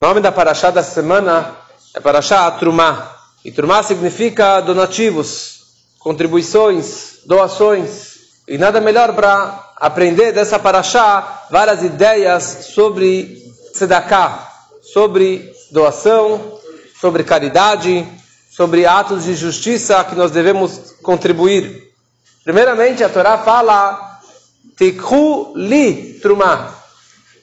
O nome da paraxá da semana é paraxá Trumá. E Trumá significa donativos, contribuições, doações. E nada melhor para aprender dessa paraxá várias ideias sobre tzedakah, sobre doação, sobre caridade, sobre atos de justiça que nós devemos contribuir. Primeiramente, a Torá fala: Tikhu li trumá.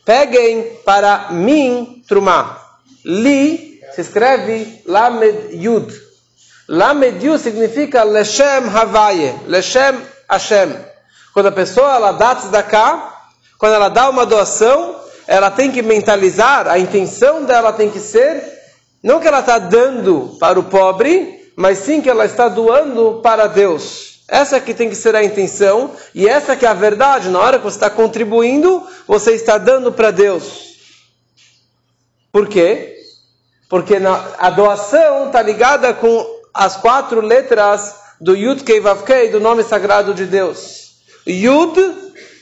Peguem para mim trumá. Li se escreve Lamed Yud. Lamed Yud significa Leshem Havaye, Leshem Hashem. Quando a pessoa ela dá tzedakah, quando ela dá uma doação, ela tem que mentalizar, a intenção dela tem que ser, não que ela está dando para o pobre, mas sim que ela está doando para Deus. Essa que tem que ser a intenção e essa que é a verdade. Na hora que você está contribuindo, você está dando para Deus. Por quê? Porque a doação está ligada com as quatro letras do Yud Kei Vav Kei, do nome sagrado de Deus. Yud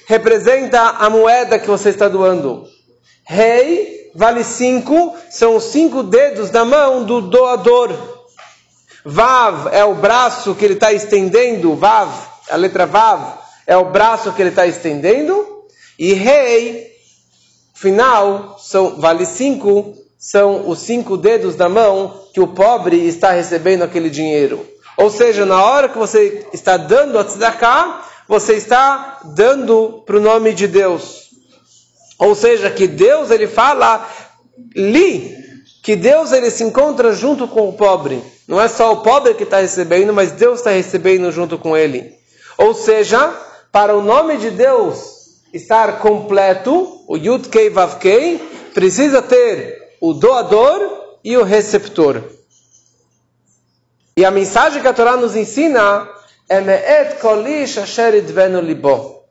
representa a moeda que você está doando. Rei vale cinco, são os cinco dedos da mão do doador. Vav é o braço que ele está estendendo, Vav, a letra Vav é o braço que ele está estendendo, e Rei, final, são, vale cinco, são os cinco dedos da mão que o pobre está recebendo aquele dinheiro. Ou seja, na hora que você está dando a tzedakah, você está dando para o nome de Deus. Ou seja, que Deus ele fala li, que Deus ele se encontra junto com o pobre. Não é só o pobre que está recebendo, mas Deus está recebendo junto com ele. Ou seja, para o nome de Deus estar completo, o Yud Kei Vav Kei, precisa ter o doador e o receptor. E a mensagem que a Torá nos ensina é Me'et Kolish Asher Idvenu Libo.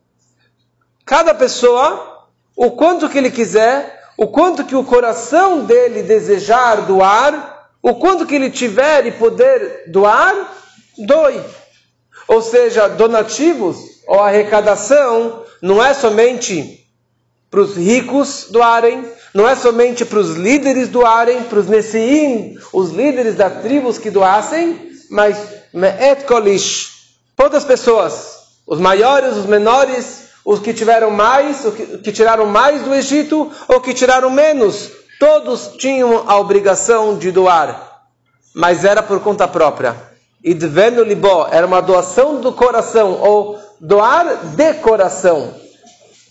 Cada pessoa, o quanto que ele quiser, o quanto que o coração dele desejar doar, o quanto que ele tiver e poder doar, doe. Ou seja, donativos ou arrecadação não é somente para os ricos doarem, não é somente para os líderes doarem, para os Nessiim, os líderes das tribos que doassem, mas Me'et Kolish, todas as pessoas, os maiores, os menores, os que tiveram mais, os que, que tiraram mais do Egito, ou que tiraram menos, Todos tinham a obrigação de doar, mas era por conta própria. E devendo libó era uma doação do coração, ou doar de coração.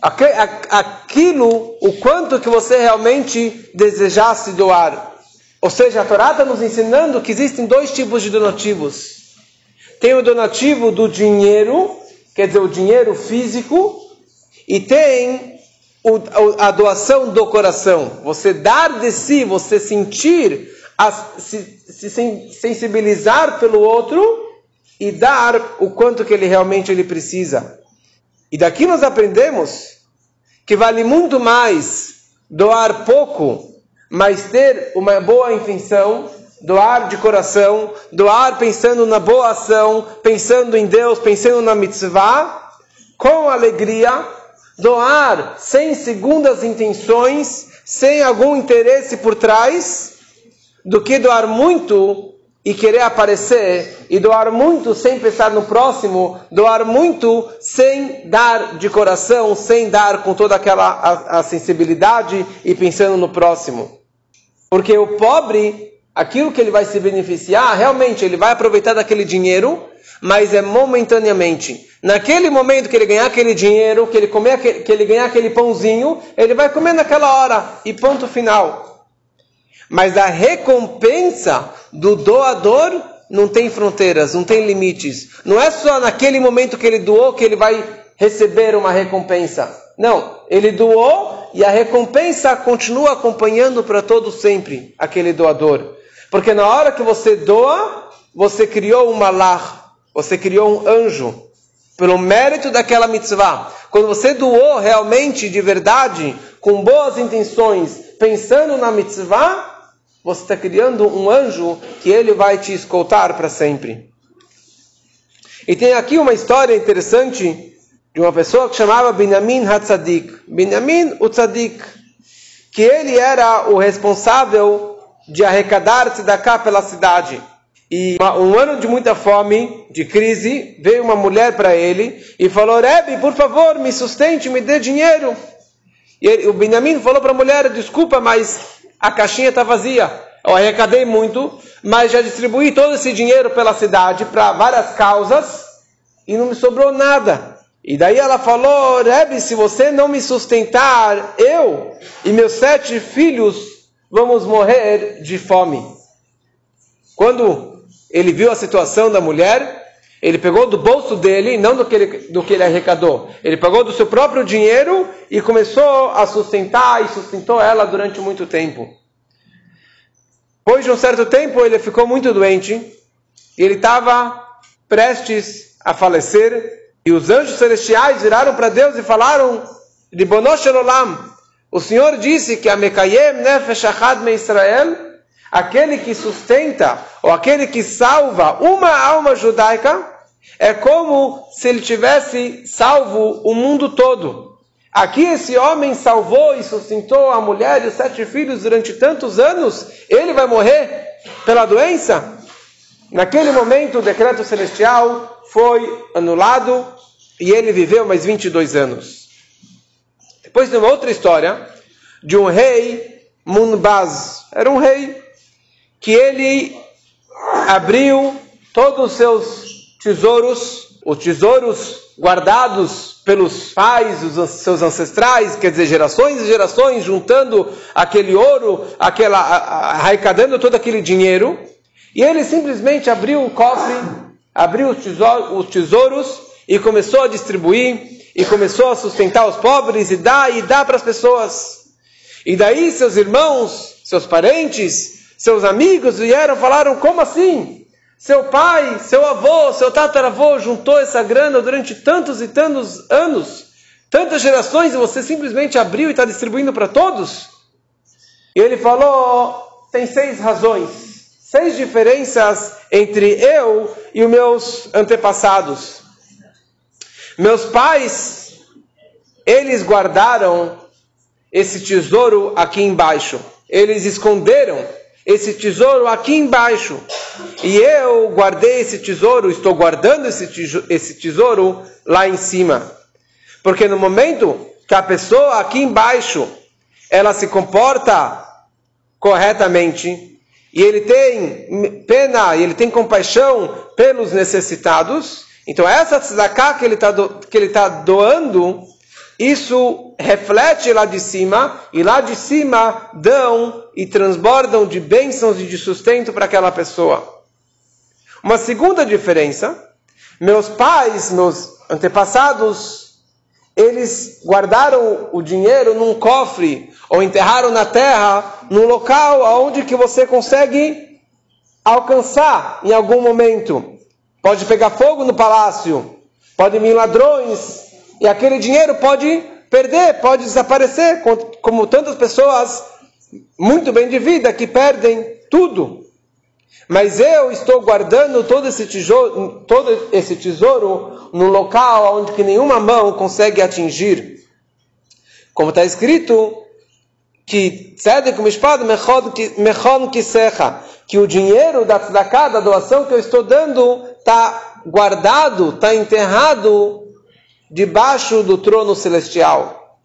Aquilo, o quanto que você realmente desejasse doar. Ou seja, a Torá está nos ensinando que existem dois tipos de donativos. Tem o donativo do dinheiro, quer dizer, o dinheiro físico, e tem a doação do coração, você dar de si, você sentir, se, se sensibilizar pelo outro e dar o quanto que ele realmente ele precisa. E daqui nós aprendemos que vale muito mais doar pouco, mas ter uma boa intenção, doar de coração, doar pensando na boa ação, pensando em Deus, pensando na mitzvah, com alegria, doar sem segundas intenções, sem algum interesse por trás, do que doar muito e querer aparecer, e doar muito sem pensar no próximo, doar muito sem dar de coração, sem dar com toda aquela a, a sensibilidade e pensando no próximo. Porque o pobre, aquilo que ele vai se beneficiar, realmente ele vai aproveitar daquele dinheiro, mas é momentaneamente. Naquele momento que ele ganhar aquele dinheiro, que ele comer que ele ganhar aquele pãozinho, ele vai comer naquela hora e ponto final. Mas a recompensa do doador não tem fronteiras, não tem limites. Não é só naquele momento que ele doou que ele vai receber uma recompensa. Não, ele doou e a recompensa continua acompanhando para todo sempre aquele doador. Porque na hora que você doa, você criou um malach, você criou um anjo pelo mérito daquela mitzvah. Quando você doou realmente, de verdade, com boas intenções, pensando na mitzvah, você está criando um anjo que ele vai te escoltar para sempre. E tem aqui uma história interessante de uma pessoa que chamava Binyamin Hatzadik. Binyamin o Tzadik. que ele era o responsável de arrecadar tzedakah pela cidade. E um ano de muita fome, de crise, veio uma mulher para ele e falou: Rebbe, por favor, me sustente, me dê dinheiro. E ele, o Benjamin falou para a mulher: Desculpa, mas a caixinha está vazia. Eu arrecadei muito, mas já distribuí todo esse dinheiro pela cidade para várias causas e não me sobrou nada. E daí ela falou: Rebbe, se você não me sustentar, eu e meus sete filhos vamos morrer de fome. Quando ele viu a situação da mulher, ele pegou do bolso dele, não do que ele, do que ele arrecadou, ele pegou do seu próprio dinheiro e começou a sustentar e sustentou ela durante muito tempo. Depois de um certo tempo, ele ficou muito doente e ele estava prestes a falecer. E os anjos celestiais viraram para Deus e falaram: Ribonosh Olam, o Senhor disse que a Mekayem Nefesh Achad Me Israel aquele que sustenta ou aquele que salva uma alma judaica é como se ele tivesse salvo o mundo todo. Aqui esse homem salvou e sustentou a mulher e os sete filhos durante tantos anos, ele vai morrer pela doença? Naquele momento o decreto celestial foi anulado e ele viveu mais 22 anos. Depois tem uma outra história de um rei Munbaz. Era um rei que ele abriu todos os seus tesouros, os tesouros guardados pelos pais, os seus ancestrais, quer dizer, gerações e gerações, juntando aquele ouro, aquela, arrecadando todo aquele dinheiro, e ele simplesmente abriu o cofre, abriu os tesouros, os tesouros e começou a distribuir, e começou a sustentar os pobres, e dá, e dá para as pessoas. E daí seus irmãos, seus parentes, seus amigos vieram falaram: como assim? Seu pai, seu avô, seu tataravô juntou essa grana durante tantos e tantos anos, tantas gerações, e você simplesmente abriu e está distribuindo para todos? E ele falou: tem seis razões, seis diferenças entre eu e os meus antepassados. Meus pais, eles guardaram esse tesouro aqui embaixo, eles esconderam esse tesouro aqui embaixo. E eu guardei esse tesouro, estou guardando esse tesouro lá em cima. Porque no momento que a pessoa aqui embaixo ela se comporta corretamente e ele tem pena, e ele tem compaixão pelos necessitados, então essa tzedakah que ele está do, tá doando, isso reflete lá de cima, e lá de cima dão e transbordam de bênçãos e de sustento para aquela pessoa. Uma segunda diferença, meus pais, meus antepassados, eles guardaram o dinheiro num cofre ou enterraram na terra, num local aonde que você consegue alcançar em algum momento. Pode pegar fogo no palácio, pode vir ladrões, e aquele dinheiro pode perder, pode desaparecer, como tantas pessoas muito bem de vida que perdem tudo. Mas eu estou guardando todo esse tesouro, todo esse tesouro no local onde que nenhuma mão consegue atingir. Como está escrito que que o dinheiro da tzedakah, da doação que eu estou dando, está guardado, está enterrado debaixo do trono celestial.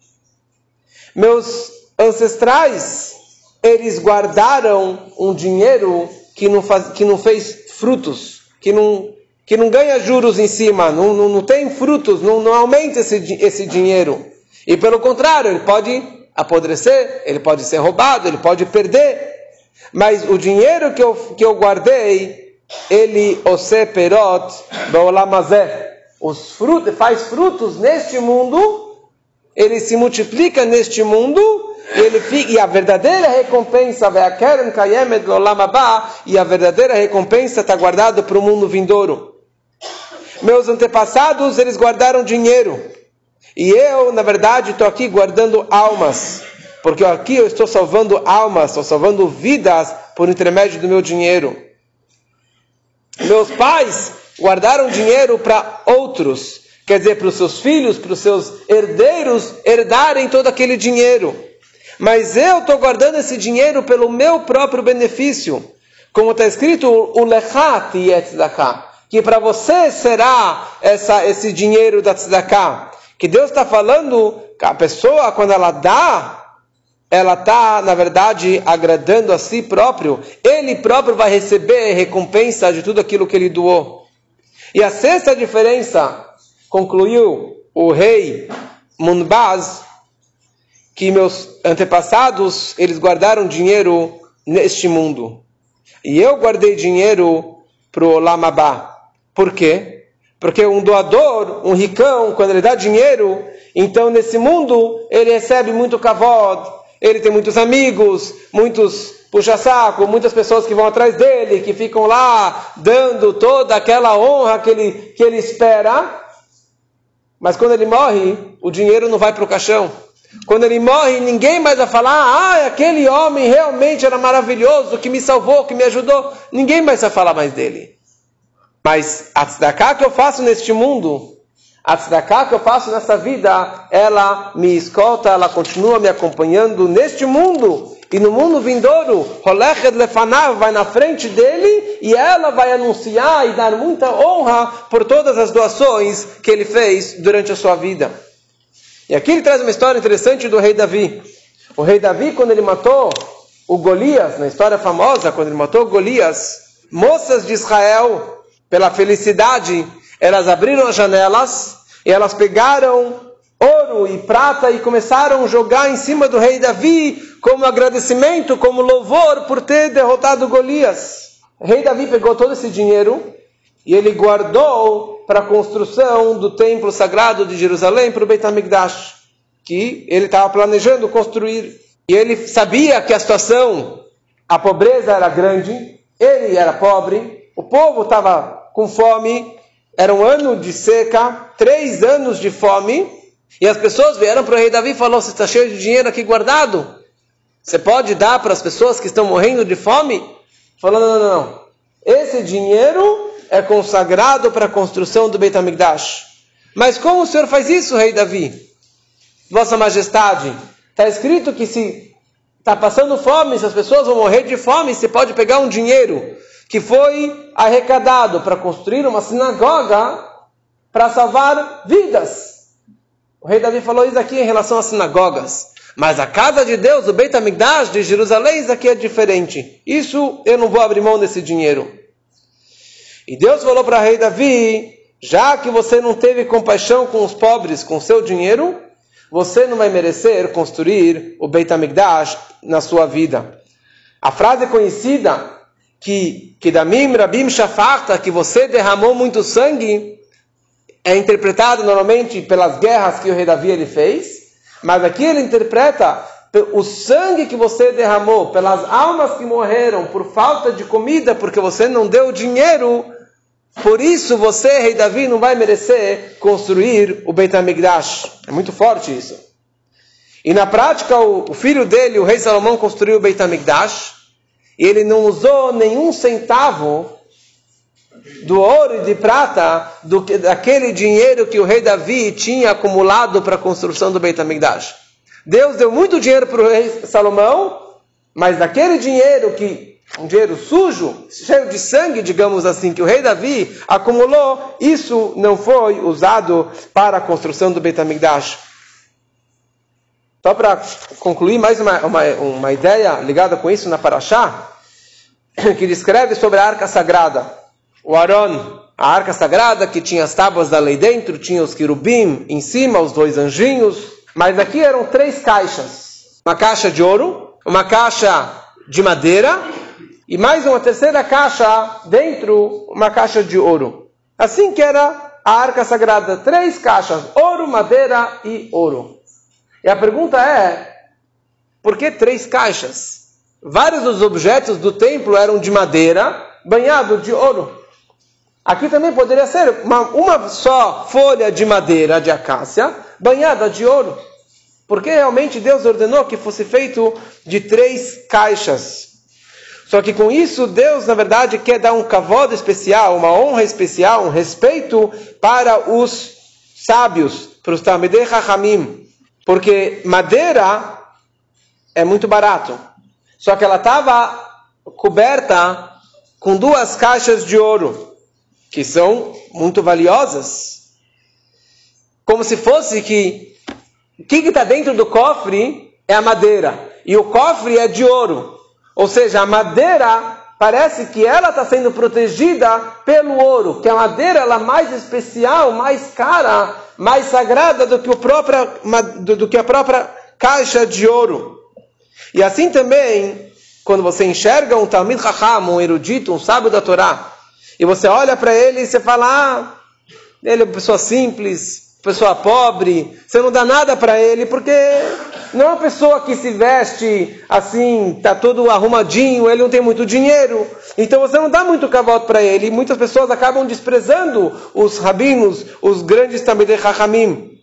Meus ancestrais, eles guardaram um dinheiro que não, faz, que não fez frutos, que não, que não ganha juros em cima, não, não, não tem frutos, não, não aumenta esse, esse dinheiro. E pelo contrário, ele pode apodrecer, ele pode ser roubado, ele pode perder. Mas o dinheiro que eu, que eu guardei, ele, ose perot, os frutos, faz frutos neste mundo, ele se multiplica neste mundo, ele fica, e a verdadeira recompensa, e a verdadeira recompensa está guardada para o mundo vindouro. Meus antepassados, eles guardaram dinheiro. E eu, na verdade, estou aqui guardando almas. Porque aqui eu estou salvando almas, estou salvando vidas por intermédio do meu dinheiro. Meus pais, guardaram dinheiro para outros, quer dizer, para os seus filhos, para os seus herdeiros herdarem todo aquele dinheiro. Mas eu estou guardando esse dinheiro pelo meu próprio benefício. Como está escrito, o lechat tzedakah, que para você será essa, esse dinheiro da tzedakah. Que Deus está falando que a pessoa, quando ela dá, ela está, na verdade, agradando a si próprio. Ele próprio vai receber recompensa de tudo aquilo que ele doou. E a sexta diferença, concluiu o rei Munbaz, que meus antepassados, eles guardaram dinheiro neste mundo. E eu guardei dinheiro para o Lamabá. Por quê? Porque um doador, um ricão, quando ele dá dinheiro, então nesse mundo ele recebe muito kavod, ele tem muitos amigos, muitos puxa-saco, muitas pessoas que vão atrás dele, que ficam lá dando toda aquela honra que ele, que ele espera. Mas quando ele morre, o dinheiro não vai para o caixão. Quando ele morre, ninguém mais vai falar: ah, aquele homem realmente era maravilhoso, que me salvou, que me ajudou. Ninguém mais vai falar mais dele. Mas a tzedakah que eu faço neste mundo, a tzedakah que eu faço nessa vida, ela me escolta, ela continua me acompanhando neste mundo. E no mundo vindouro, Holechet Lefanav vai na frente dele e ela vai anunciar e dar muita honra por todas as doações que ele fez durante a sua vida. E aqui ele traz uma história interessante do rei Davi. O rei Davi, quando ele matou o Golias, na história famosa, quando ele matou Golias, moças de Israel, pela felicidade, elas abriram as janelas e elas pegaram ouro e prata e começaram a jogar em cima do rei Davi como agradecimento, como louvor por ter derrotado Golias. O rei Davi pegou todo esse dinheiro e ele guardou para a construção do templo sagrado de Jerusalém para o Beit HaMikdash, que ele estava planejando construir. E ele sabia que a situação, a pobreza era grande, ele era pobre, o povo estava com fome, era um ano de seca, três anos de fome, e as pessoas vieram para o rei Davi e falaram: Você está cheio de dinheiro aqui guardado? Você pode dar para as pessoas que estão morrendo de fome? Falou: Não, não, não. Esse dinheiro é consagrado para a construção do Beit HaMikdash. Mas como o senhor faz isso, rei Davi? Vossa Majestade, está escrito que se está passando fome, se as pessoas vão morrer de fome, você pode pegar um dinheiro que foi arrecadado para construir uma sinagoga para salvar vidas. O rei Davi falou isso aqui em relação às sinagogas. Mas a casa de Deus, o Beit HaMikdash de Jerusalém, isso aqui é diferente. Isso eu não vou abrir mão desse dinheiro. E Deus falou para o rei Davi: já que você não teve compaixão com os pobres com seu dinheiro, você não vai merecer construir o Beit HaMikdash na sua vida. A frase conhecida que que Damim Rabim Shafarta, que você derramou muito sangue, é interpretada normalmente pelas guerras que o rei Davi ele fez, mas aqui ele interpreta o sangue que você derramou pelas almas que morreram por falta de comida, porque você não deu dinheiro por isso você, rei Davi, não vai merecer construir o Beit HaMikdash. É muito forte isso. E na prática, o, filho dele, o rei Salomão, construiu o Beit HaMikdash. E ele não usou nenhum centavo do ouro e de prata do que, daquele dinheiro que o rei Davi tinha acumulado para a construção do Beit HaMikdash. Deus deu muito dinheiro para o rei Salomão, mas daquele dinheiro que um dinheiro sujo, cheio de sangue, digamos assim, que o rei Davi acumulou, isso não foi usado para a construção do Beit HaMikdash. Só para concluir mais uma, uma, uma, ideia ligada com isso na Paraxá, que descreve sobre a arca sagrada. O Aron, a arca sagrada que tinha as tábuas da lei dentro, tinha os querubim em cima, os dois anjinhos, mas aqui eram três caixas. Uma caixa de ouro, uma caixa de madeira e mais uma terceira caixa dentro, uma caixa de ouro. Assim que era a arca sagrada, três caixas, ouro, madeira e ouro. E a pergunta é, por que três caixas? Vários dos objetos do templo eram de madeira, banhado de ouro. Aqui também poderia ser uma, uma só folha de madeira de acácia, banhada de ouro. Porque realmente Deus ordenou que fosse feito de três caixas. Só que com isso, Deus, na verdade, quer dar um cavalo especial, uma honra especial, um respeito para os sábios, para os Talmidei Chachamim. Porque madeira é muito barato. Só que ela estava coberta com duas caixas de ouro, que são muito valiosas. Como se fosse que o que está dentro do cofre é a madeira. E o cofre é de ouro. Ou seja, a madeira parece que ela está sendo protegida pelo ouro, que a madeira ela é mais especial, mais cara, mais sagrada do que, o própria, do que a própria caixa de ouro. E assim também, quando você enxerga um Talmid Chacham, um erudito, um sábio da Torá, e você olha para ele e você fala, ah, ele é uma pessoa simples, pessoa pobre, você não dá nada para ele, porque não é uma pessoa que se veste assim, tá todo arrumadinho, ele não tem muito dinheiro, então você não dá muito cavalo para ele, muitas pessoas acabam desprezando os rabinos, os grandes Tamidei Chachamim.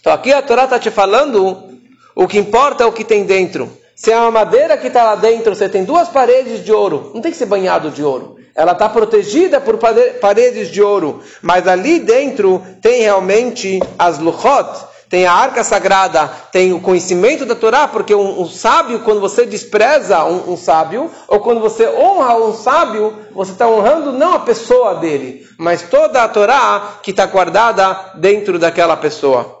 Então aqui a Torá está te falando, o que importa é o que tem dentro. Se é uma madeira que está lá dentro, você tem duas paredes de ouro, não tem que ser banhado de ouro. Ela está protegida por paredes de ouro, mas ali dentro tem realmente as luchot, tem a arca sagrada, tem o conhecimento da Torá, porque um, um sábio, quando você despreza um, um, sábio, ou quando você honra um sábio, você está honrando não a pessoa dele, mas toda a Torá que está guardada dentro daquela pessoa.